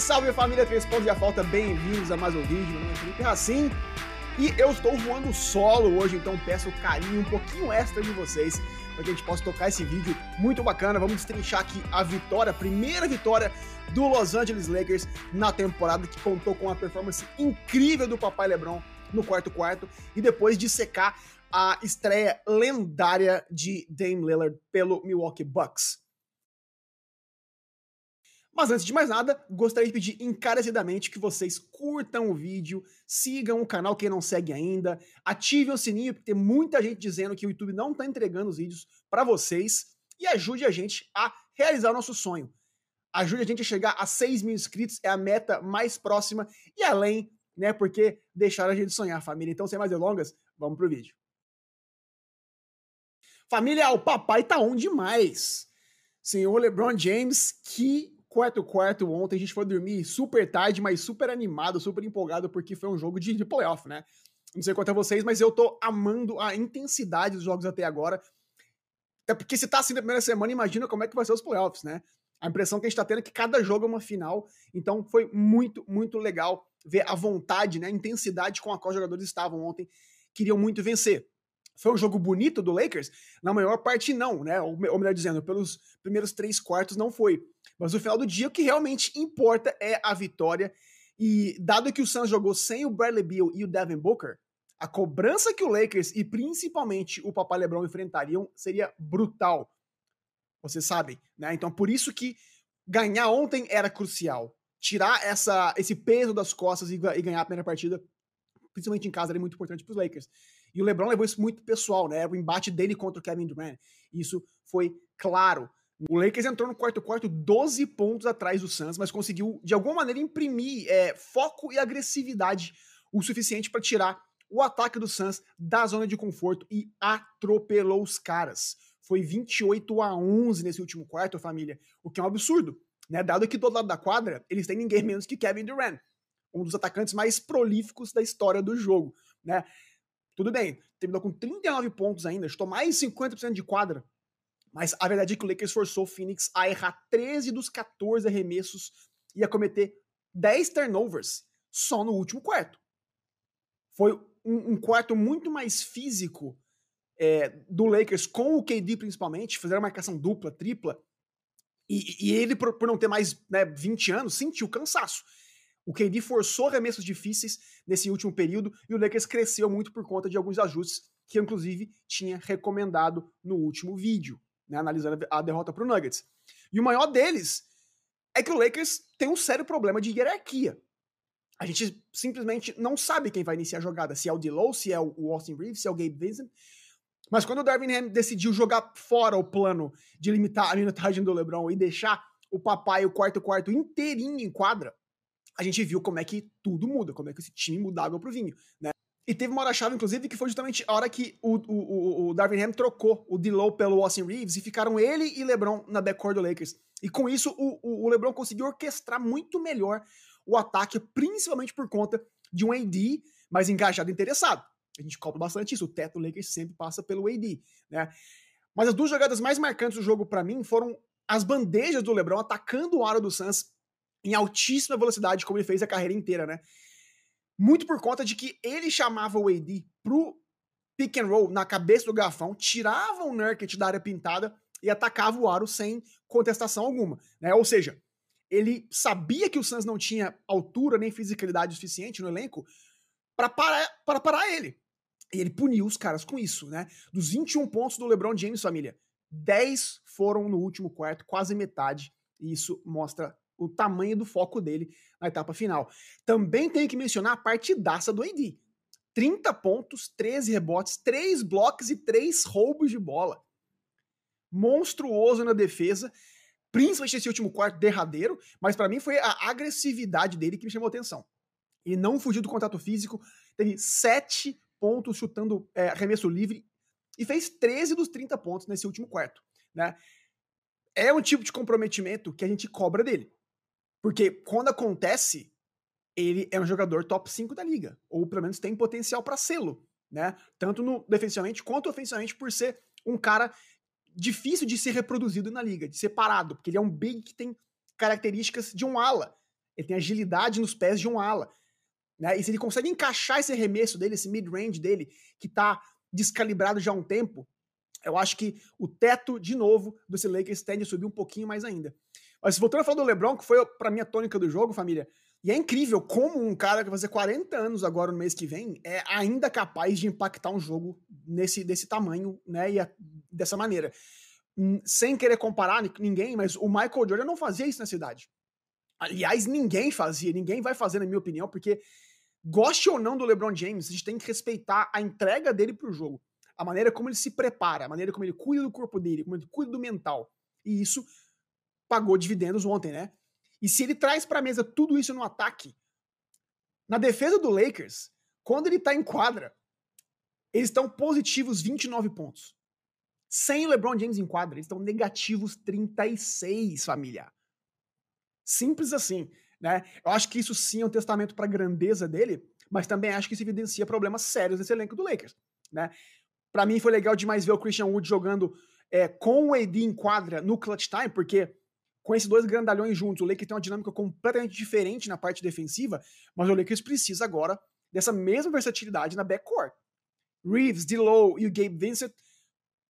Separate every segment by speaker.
Speaker 1: salve família Três Pontos e a Falta, bem-vindos a mais um vídeo. Meu nome é Felipe Racim e eu estou voando solo hoje, então peço carinho um pouquinho extra de vocês para que a gente possa tocar esse vídeo muito bacana. Vamos destrinchar aqui a vitória, a primeira vitória do Los Angeles Lakers na temporada que contou com uma performance incrível do Papai LeBron no quarto quarto e depois de secar a estreia lendária de Dame Lillard pelo Milwaukee Bucks. Mas antes de mais nada, gostaria de pedir encarecidamente que vocês curtam o vídeo, sigam o canal quem não segue ainda, ativem o sininho, porque tem muita gente dizendo que o YouTube não está entregando os vídeos para vocês, e ajude a gente a realizar o nosso sonho. Ajude a gente a chegar a 6 mil inscritos, é a meta mais próxima, e além, né, porque deixaram a gente sonhar, família. Então, sem mais delongas, vamos pro vídeo. Família, o papai tá on demais. Senhor LeBron James, que quarto quarto ontem, a gente foi dormir super tarde, mas super animado, super empolgado, porque foi um jogo de, de playoff, né? Não sei quanto a vocês, mas eu tô amando a intensidade dos jogos até agora. Até porque se tá assim na primeira semana, imagina como é que vai ser os playoffs, né? A impressão que a gente tá tendo é que cada jogo é uma final. Então foi muito, muito legal ver a vontade, né? A intensidade com a qual os jogadores estavam ontem. Queriam muito vencer. Foi um jogo bonito do Lakers? Na maior parte, não, né? Ou, melhor dizendo, pelos primeiros três quartos não foi. Mas no final do dia, o que realmente importa é a vitória. E dado que o Suns jogou sem o Bradley Beal e o Devin Booker, a cobrança que o Lakers e principalmente o Papai LeBron enfrentariam seria brutal. Vocês sabem, né? Então por isso que ganhar ontem era crucial. Tirar essa, esse peso das costas e, e ganhar a primeira partida, principalmente em casa, era muito importante para os Lakers. E o LeBron levou isso muito pessoal, né? O embate dele contra o Kevin Durant. Isso foi claro. O Lakers entrou no quarto quarto 12 pontos atrás do Suns, mas conseguiu de alguma maneira imprimir é, foco e agressividade o suficiente para tirar o ataque do Suns da zona de conforto e atropelou os caras. Foi 28 a 11 nesse último quarto, família, o que é um absurdo, né? Dado que do lado da quadra eles têm ninguém menos que Kevin Durant, um dos atacantes mais prolíficos da história do jogo, né? Tudo bem, terminou com 39 pontos ainda, estou mais 50% de quadra. Mas a verdade é que o Lakers forçou o Phoenix a errar 13 dos 14 arremessos e a cometer 10 turnovers só no último quarto. Foi um, um quarto muito mais físico é, do Lakers, com o KD principalmente, fizeram marcação dupla, tripla, e, e ele, por, por, não ter mais né, 20 anos, sentiu cansaço. O KD forçou arremessos difíceis nesse último período e o Lakers cresceu muito por conta de alguns ajustes que eu, inclusive, tinha recomendado no último vídeo, né, analisando a derrota para o Nuggets. E o maior deles é que o Lakers tem um sério problema de hierarquia. A gente simplesmente não sabe quem vai iniciar a jogada, se é o D'Lo, se é o Austin Reeves, se é o Gabe Vincent. Mas quando o Darvin Ham decidiu jogar fora o plano de limitar a minutagem do LeBron e deixar o papai o quarto quarto inteirinho em quadra, a gente viu como é que tudo muda, como é que esse time muda água pro vinho, né? E teve uma hora-chave, inclusive, que foi justamente a hora que o, o, o Darvin Ham trocou o D'Lo pelo Austin Reeves e ficaram ele e LeBron na backcourt do Lakers. E com isso, o, o LeBron conseguiu orquestrar muito melhor o ataque, principalmente por conta de um AD mais engajado e interessado. A gente cobra bastante isso, o teto do Lakers sempre passa pelo AD, né? Mas as duas jogadas mais marcantes do jogo para mim foram as bandejas do LeBron atacando o aro do Suns em altíssima velocidade, como ele fez a carreira inteira, né? Muito por conta de que ele chamava o AD pro pick and roll na cabeça do garfão, tirava o Nurkic da área pintada e atacava o aro sem contestação alguma, né? Ou seja, ele sabia que o Suns não tinha altura nem fisicalidade suficiente no elenco para parar, para parar ele. E ele puniu os caras com isso, né? Dos 21 pontos do LeBron James, família, 10 foram no último quarto, quase metade. E isso mostra o tamanho do foco dele na etapa final. Também tenho que mencionar a partidaça do AD. 30 pontos, 13 rebotes, 3 blocos e 3 roubos de bola. Monstruoso na defesa, principalmente esse último quarto derradeiro, mas para mim foi a agressividade dele que me chamou atenção. Ele não fugiu do contato físico, teve 7 pontos chutando é, arremesso livre e fez 13 dos 30 pontos nesse último quarto. Né? É um tipo de comprometimento que a gente cobra dele. Porque quando acontece, ele é um jogador top 5 da liga, ou pelo menos tem potencial para sê-lo, né? Tanto no defensivamente quanto ofensivamente por ser um cara difícil de ser reproduzido na liga, de ser parado, porque ele é um big que tem características de um ala. ele tem agilidade nos pés de um ala. Né? E se ele consegue encaixar esse arremesso dele, esse mid-range dele, que tá descalibrado já há um tempo, eu acho que o teto, de novo, do Lakers tende a subir um pouquinho mais ainda. Mas voltando a falar do LeBron, que foi para a tônica do jogo, família, e é incrível como um cara que vai fazer 40 anos agora no mês que vem é ainda capaz de impactar um jogo nesse desse tamanho, né, e a, dessa maneira. Hum, sem querer comparar ninguém, mas o Michael Jordan não fazia isso na cidade. Aliás, ninguém fazia, ninguém vai fazer, na minha opinião, porque goste ou não do LeBron James, a gente tem que respeitar a entrega dele pro jogo. A maneira como ele se prepara, a maneira como ele cuida do corpo dele, como ele cuida do mental. E isso pagou dividendos ontem, né? E se ele traz pra mesa tudo isso no ataque, na defesa do Lakers, quando ele tá em quadra, eles estão positivos 29 pontos. Sem o LeBron James em quadra, eles estão negativos 36, família. Simples assim, né? Eu acho que isso sim é um testamento para a grandeza dele, mas também acho que isso evidencia problemas sérios nesse elenco do Lakers, né? Para mim foi legal demais ver o Christian Wood jogando é, com o AD em quadra no clutch time, porque com esses dois grandalhões juntos, o Lakers tem uma dinâmica completamente diferente na parte defensiva, mas o Lakers precisa agora dessa mesma versatilidade na backcourt. Reeves, D'Lo e o Gabe Vincent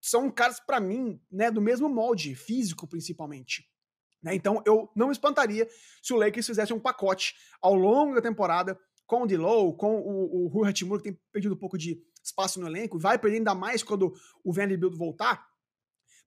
Speaker 1: são caras para mim, né, do mesmo molde físico principalmente. Né? Então eu não me espantaria se o Lakers fizesse um pacote ao longo da temporada com o D'Lo, com o, o Rui Hachimura, que tem perdido um pouco de espaço no elenco, vai perder ainda mais quando o Vanderbilt voltar,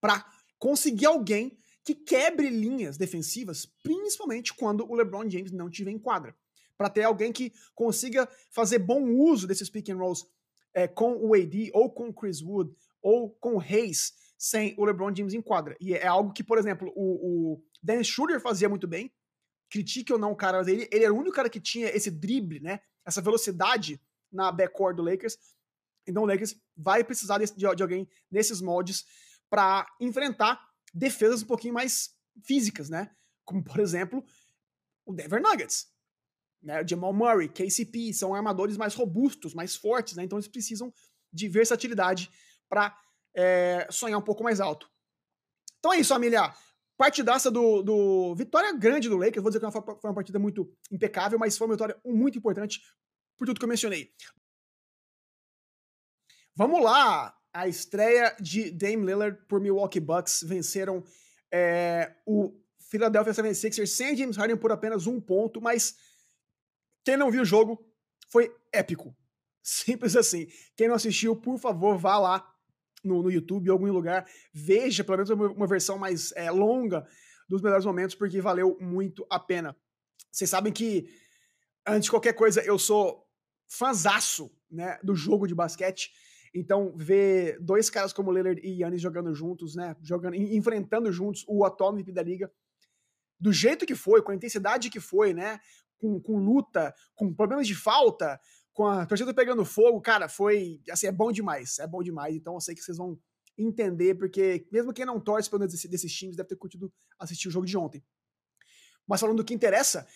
Speaker 1: para conseguir alguém que quebre linhas defensivas, principalmente quando o LeBron James não tiver em quadra. Para ter alguém que consiga fazer bom uso desses pick and rolls é, com o AD, ou com o Chris Wood, ou com o Hayes, sem o LeBron James em quadra. E é algo que, por exemplo, o, o Dennis Schroeder fazia muito bem. Critique ou não o cara dele, ele era o único cara que tinha esse drible, né? Essa velocidade na backcourt do Lakers. Então o Lakers vai precisar de, de alguém nesses moldes para enfrentar defesas um pouquinho mais físicas, né? Como, por exemplo, o Denver Nuggets. Né? O Jamal Murray, KCP, são armadores mais robustos, mais fortes, né? Então eles precisam de versatilidade para é, sonhar um pouco mais alto. Então é isso, família. Partidaça do, do. Vitória grande do Lakers. Vou dizer que foi uma partida muito impecável, mas foi uma vitória muito importante por tudo que eu mencionei. Vamos lá! A estreia de Dame Lillard por Milwaukee Bucks venceram é, o Philadelphia 76ers sem James Harden por apenas um ponto, mas quem não viu o jogo foi épico. Simples assim. Quem não assistiu, por favor, vá lá no, no YouTube em algum lugar, veja pelo menos uma, uma versão mais é, longa dos melhores momentos, porque valeu muito a pena. Vocês sabem que, antes de qualquer coisa, eu sou fanzaço né, do jogo de basquete. Então, ver dois caras como Lillard e Yannis jogando juntos, né? Jogando, enfrentando juntos o atual MVP da liga, do jeito que foi, com a intensidade que foi, né? Com, com luta, com problemas de falta, com a torcida pegando fogo, cara, foi. Assim, é bom demais. É bom demais. Então eu sei que vocês vão entender, porque mesmo quem não torce para desses, desses times deve ter curtido assistir o jogo de ontem. Mas falando do que interessa,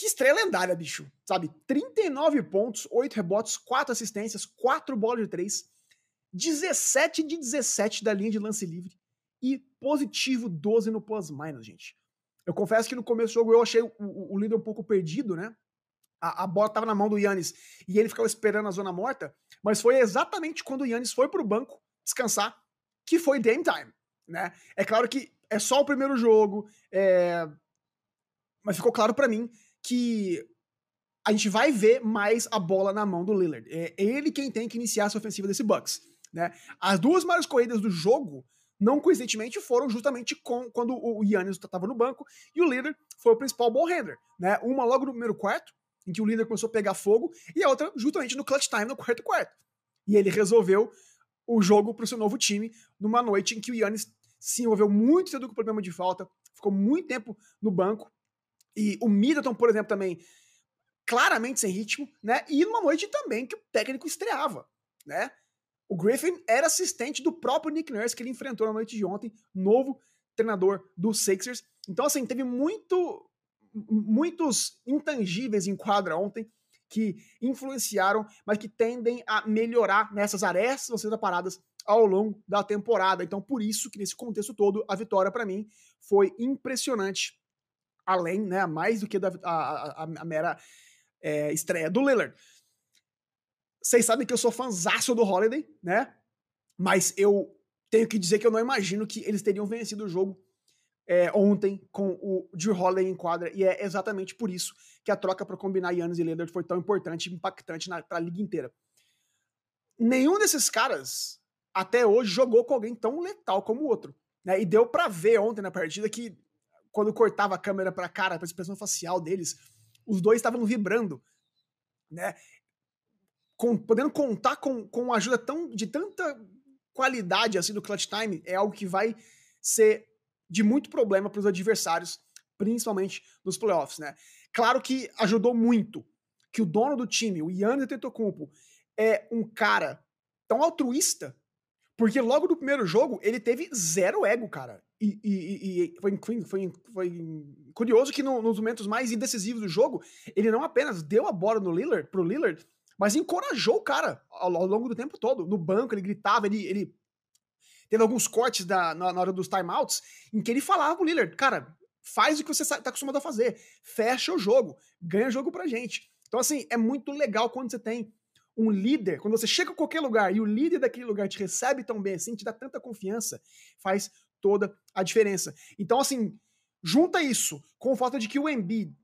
Speaker 1: que estreia lendária, bicho. Sabe? 39 pontos, 8 rebotes, 4 assistências, 4 bolas de 3, 17 de 17 da linha de lance livre e positivo 12 no plus-minus, gente. Eu confesso que no começo do jogo eu achei o, o, líder um pouco perdido, né? a, a bola estava na mão do Yannis e ele ficava esperando a zona morta, mas foi exatamente quando o Yannis foi para o banco descansar que foi game time, né? É claro que é só o primeiro jogo, é... mas ficou claro para mim que a gente vai ver mais a bola na mão do Lillard. É ele quem tem que iniciar essa ofensiva desse Bucks, né? As duas maiores corridas do jogo não coincidentemente foram justamente com, quando o Yannis estava no banco e o Lillard foi o principal ball handler, né? Uma logo no primeiro quarto em que o líder começou a pegar fogo, e a outra justamente no clutch time, no quarto quarto. E ele resolveu o jogo para o seu novo time numa noite em que o Yannis se envolveu muito cedo com o problema de falta, ficou muito tempo no banco, e o Middleton, por exemplo, também claramente sem ritmo, né? E numa noite também que o técnico estreava, né? O Griffin era assistente do próprio Nick Nurse que ele enfrentou na noite de ontem, novo treinador dos Sixers. Então, assim, teve muito muitos intangíveis em quadra ontem que influenciaram, mas que tendem a melhorar nessas arestas sendo paradas ao longo da temporada. Então, por isso que nesse contexto todo, a vitória para mim foi impressionante. Além, né, mais do que da, a, a, a, mera é, estreia do Lillard. Vocês sabem que eu sou fãzaço do Holiday, né? Mas eu tenho que dizer que eu não imagino que eles teriam vencido o jogo é, ontem com o Drew Holiday em quadra, e é exatamente por isso que a troca para combinar Yannis e Lillard foi tão importante e impactante para a liga inteira. Nenhum desses caras até hoje jogou com alguém tão letal como o outro. Né? E deu para ver ontem na partida que quando cortava a câmera para cara, para a expressão facial deles, os dois estavam vibrando, né? Com, podendo contar com, com ajuda tão, de tanta qualidade assim do clutch time é algo que vai ser de muito problema para os adversários, principalmente nos playoffs, né? Claro que ajudou muito que o dono do time, o Yannis Antetokounmpo, é um cara tão altruísta, porque logo no primeiro jogo ele teve zero ego, cara. E, e, e foi, foi, foi, curioso que no, nos momentos mais indecisivos do jogo, ele não apenas deu a bola no Lillard, pro Lillard, mas encorajou o cara ao, ao longo do tempo todo. No banco, ele gritava, ele, ele teve alguns cortes da, na, na hora dos timeouts em que ele falava pro Lillard, cara, faz o que você tá acostumado a fazer, fecha o jogo, ganha jogo pra gente. Então, assim, é muito legal quando você tem um líder, quando você chega a qualquer lugar e o líder daquele lugar te recebe tão bem assim, te dá tanta confiança, faz toda a diferença. Então, assim, junta isso com o fato de que o Embiid,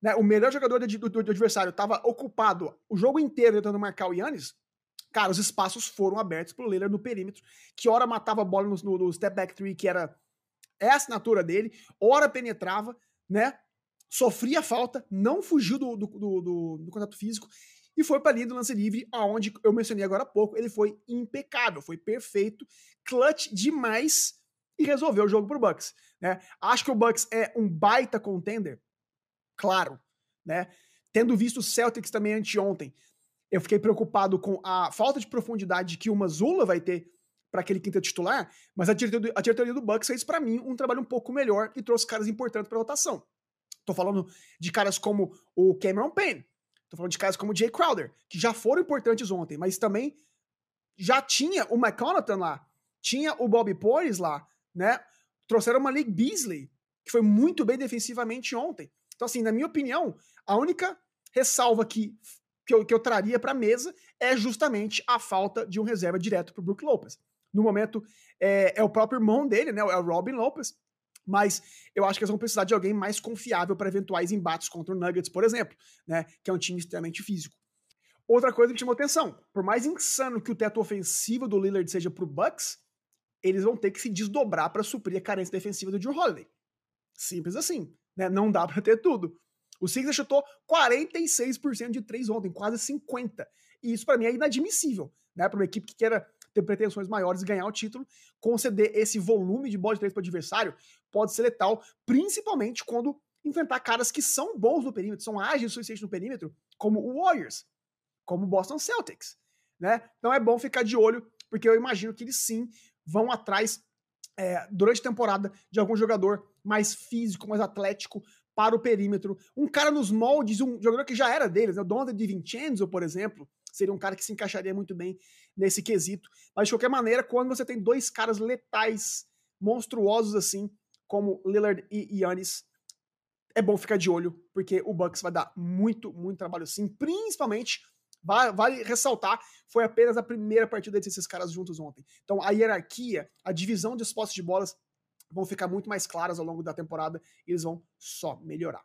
Speaker 1: né, o melhor jogador do, do, do adversário, estava ocupado o jogo inteiro tentando marcar o Yannis, cara, os espaços foram abertos pro Lillard no perímetro, que ora matava a bola no, no, no step back three, que era é a assinatura dele, ora penetrava, né? Sofria falta, não fugiu do, do, do, do contato físico e foi para a linha do lance livre, aonde eu mencionei agora há pouco, ele foi impecável, foi perfeito, clutch demais e resolveu o jogo pro Bucks, né? Acho que o Bucks é um baita contender, claro, né? Tendo visto o Celtics também anteontem, eu fiquei preocupado com a falta de profundidade que o Mazula vai ter para aquele quinta titular, mas a diretoria, a diretoria do Bucks fez para mim um trabalho um pouco melhor e trouxe caras importantes para rotação. Tô falando de caras como o Cameron Payne, tô falando de caras como Jay Crowder, que já foram importantes ontem, mas também já tinha o McConaughey lá, tinha o Bobby Porres lá, né? Trouxeram uma Malik Beasley, que foi muito bem defensivamente ontem. Então, assim, na minha opinião, a única ressalva que que eu, que eu traria para a mesa é justamente a falta de um reserva direto para o Brook Lopez. No momento, é, é, o próprio irmão dele, né? É o Robin Lopez. Mas eu acho que eles vão precisar de alguém mais confiável para eventuais embates contra o Nuggets, por exemplo, né? Que é um time extremamente físico. Outra coisa que chamou atenção: por mais insano que o teto ofensivo do Lillard seja para o Bucks, eles vão ter que se desdobrar para suprir a carência defensiva do Drew Holiday. Simples assim, né? Não dá para ter tudo. O Sixers chutou 46% de três ontem, quase 50%. E isso para mim é inadmissível, né? Para uma equipe que queira ter pretensões maiores e ganhar o título, conceder esse volume de bola de três para o adversário pode ser letal, principalmente quando enfrentar caras que são bons no perímetro, são ágeis o suficiente no perímetro, como o Warriors, como o Boston Celtics, né? Então é bom ficar de olho, porque eu imagino que eles sim vão atrás é, durante a temporada de algum jogador mais físico, mais atlético, para o perímetro. Um cara nos moldes, um jogador que já era deles, né? o Donald Di Vincenzo, por exemplo, seria um cara que se encaixaria muito bem nesse quesito. Mas de qualquer maneira, quando você tem dois caras letais, monstruosos assim, como Lillard e Yannis, é bom ficar de olho, porque o Bucks vai dar muito, muito trabalho sim, principalmente Vale ressaltar, foi apenas a primeira partida desses caras juntos ontem. Então a hierarquia, a divisão dos postos de bolas vão ficar muito mais claras ao longo da temporada e eles vão só melhorar.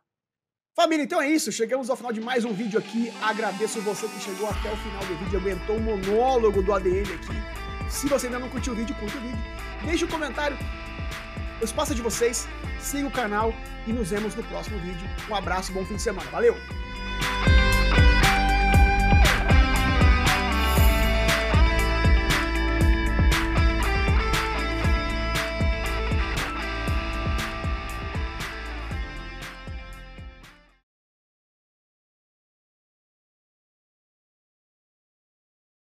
Speaker 1: Família, então é isso. Chegamos ao final de mais um vídeo aqui. Agradeço você que chegou até o final do vídeo, aguentou o monólogo do ADM aqui. Se você ainda não curtiu o vídeo, curta o vídeo. Deixe um comentário. O espaço é de vocês. Siga o canal e nos vemos no próximo vídeo. Um abraço, bom fim de semana. Valeu!